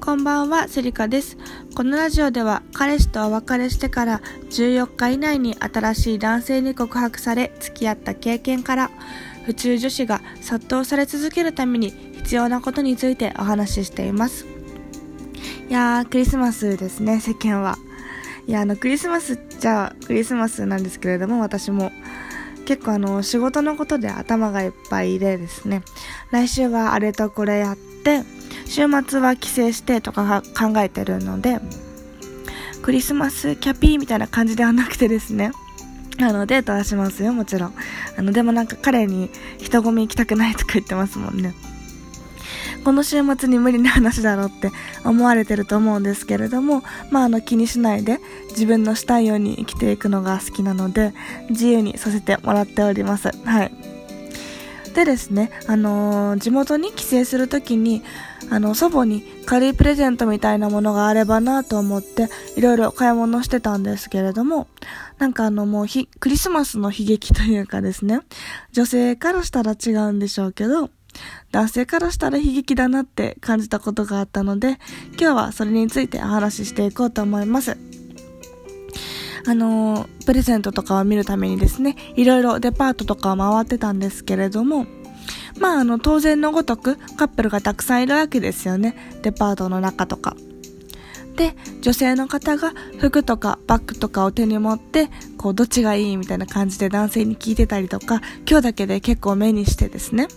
こんばんは、セリカです。このラジオでは、彼氏とお別れしてから14日以内に新しい男性に告白され、付き合った経験から、普通女子が殺到され続けるために必要なことについてお話ししています。いやー、クリスマスですね、世間は。いや、あの、クリスマスじゃ、クリスマスなんですけれども、私も、結構あの、仕事のことで頭がいっぱいでですね、来週はあれとこれやって、週末は帰省してとか考えてるので、クリスマスキャピーみたいな感じではなくてですね、あの、デートはしますよ、もちろん。あの、でもなんか彼に人混み行きたくないとか言ってますもんね。この週末に無理な話だろうって 思われてると思うんですけれども、まあ、あの気にしないで自分のしたいように生きていくのが好きなので自由にさせてもらっております。はい。でですね、あのー、地元に帰省するときにあの祖母に軽いプレゼントみたいなものがあればなと思っていろいろ買い物してたんですけれどもなんかあのもうクリスマスの悲劇というかですね女性からしたら違うんでしょうけど男性からしたら悲劇だなって感じたことがあったので今日はそれについてお話ししていこうと思います。あのプレゼントとかを見るためにですねいろいろデパートとかを回ってたんですけれどもまあ、あの、当然のごとくカップルがたくさんいるわけですよね。デパートの中とか。で、女性の方が服とかバッグとかを手に持って、こう、どっちがいいみたいな感じで男性に聞いてたりとか、今日だけで結構目にしてですね。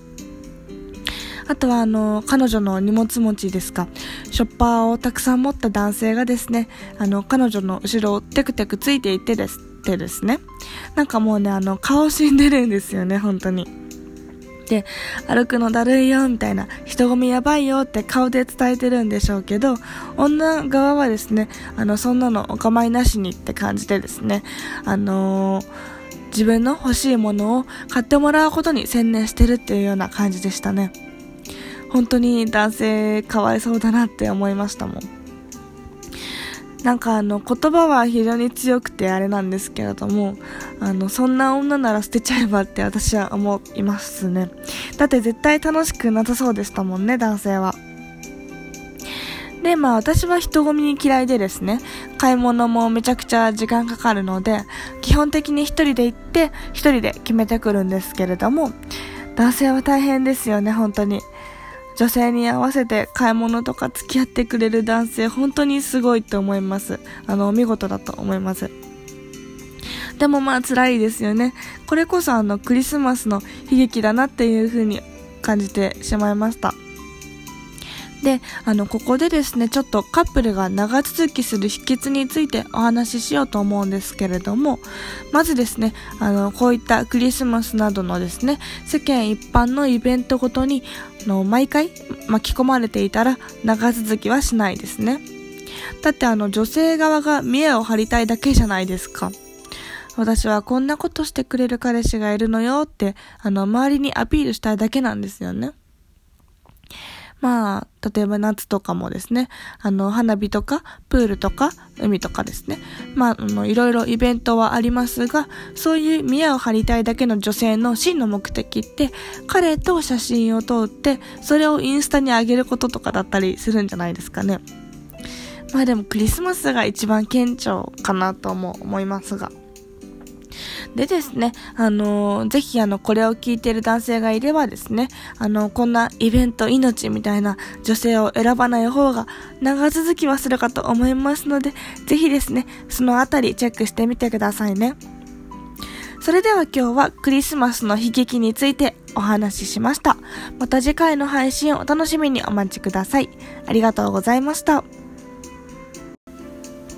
あとはあの彼女の荷物持ちですか。ショッパーをたくさん持った男性がですねあの彼女の後ろをテクテクついていてですてですね。なんかもうねあの顔死んでるんですよね本当に。て歩くのだるいよみたいな。人混みやばいよって顔で伝えてるんでしょうけど女側はですねあのそんなのお構いなしにって感じでですね。あのー、自分の欲しいものを買ってもらうことに専念してるっていうような感じでしたね。本当に男性かわいそうだなって思いましたもん。なんかあの言葉は非常に強くてあれなんですけれどもあのそんな女なら捨てちゃえばって 私は思いますね。だって絶対楽しくなさそうでしたもんね男性は。でまあ私は人混みに嫌いでですね買い物もめちゃくちゃ時間かかるので基本的に一人で行って一人で決めてくるんですけれども男性は大変ですよね本当に。女性に合わせて買い物とか付き合ってくれる男性本当にすごいと思います。あの見事だと思います。でもまあ辛いですよね。これこそあのクリスマスの悲劇だなっていう風に感じてしまいました。であのここでですねちょっとカップルが長続きする秘訣についてお話ししようと思うんですけれどもまずですねあのこういったクリスマスなどのですね世間一般のイベントごとにあの毎回巻き込まれていたら長続きはしないですね。だってあの女性側が見栄を張りたいだけじゃないですか。私はこんなことしてくれる彼氏がいるのよってあの周りにアピールしたいだけなんですよね。まあ、例えば夏とかもですね、あの、花火とか、プールとか、海とかですね。まあ、あの、いろいろイベントはありますが、そういう宮を張りたいだけの女性の真の目的って、彼と写真を撮って、それをインスタに上げることとかだったりするんじゃないですかね。まあでもクリスマスが一番顕著かなとも思いますが。でですね、あのー、ぜひあの、これを聞いている男性がいればですね、あの、こんなイベント命みたいな女性を選ばない方が長続きはするかと思いますので、ぜひですね、そのあたりチェックしてみてくださいね。それでは今日はクリスマスの悲劇についてお話ししました。また次回の配信をお楽しみにお待ちください。ありがとうございました。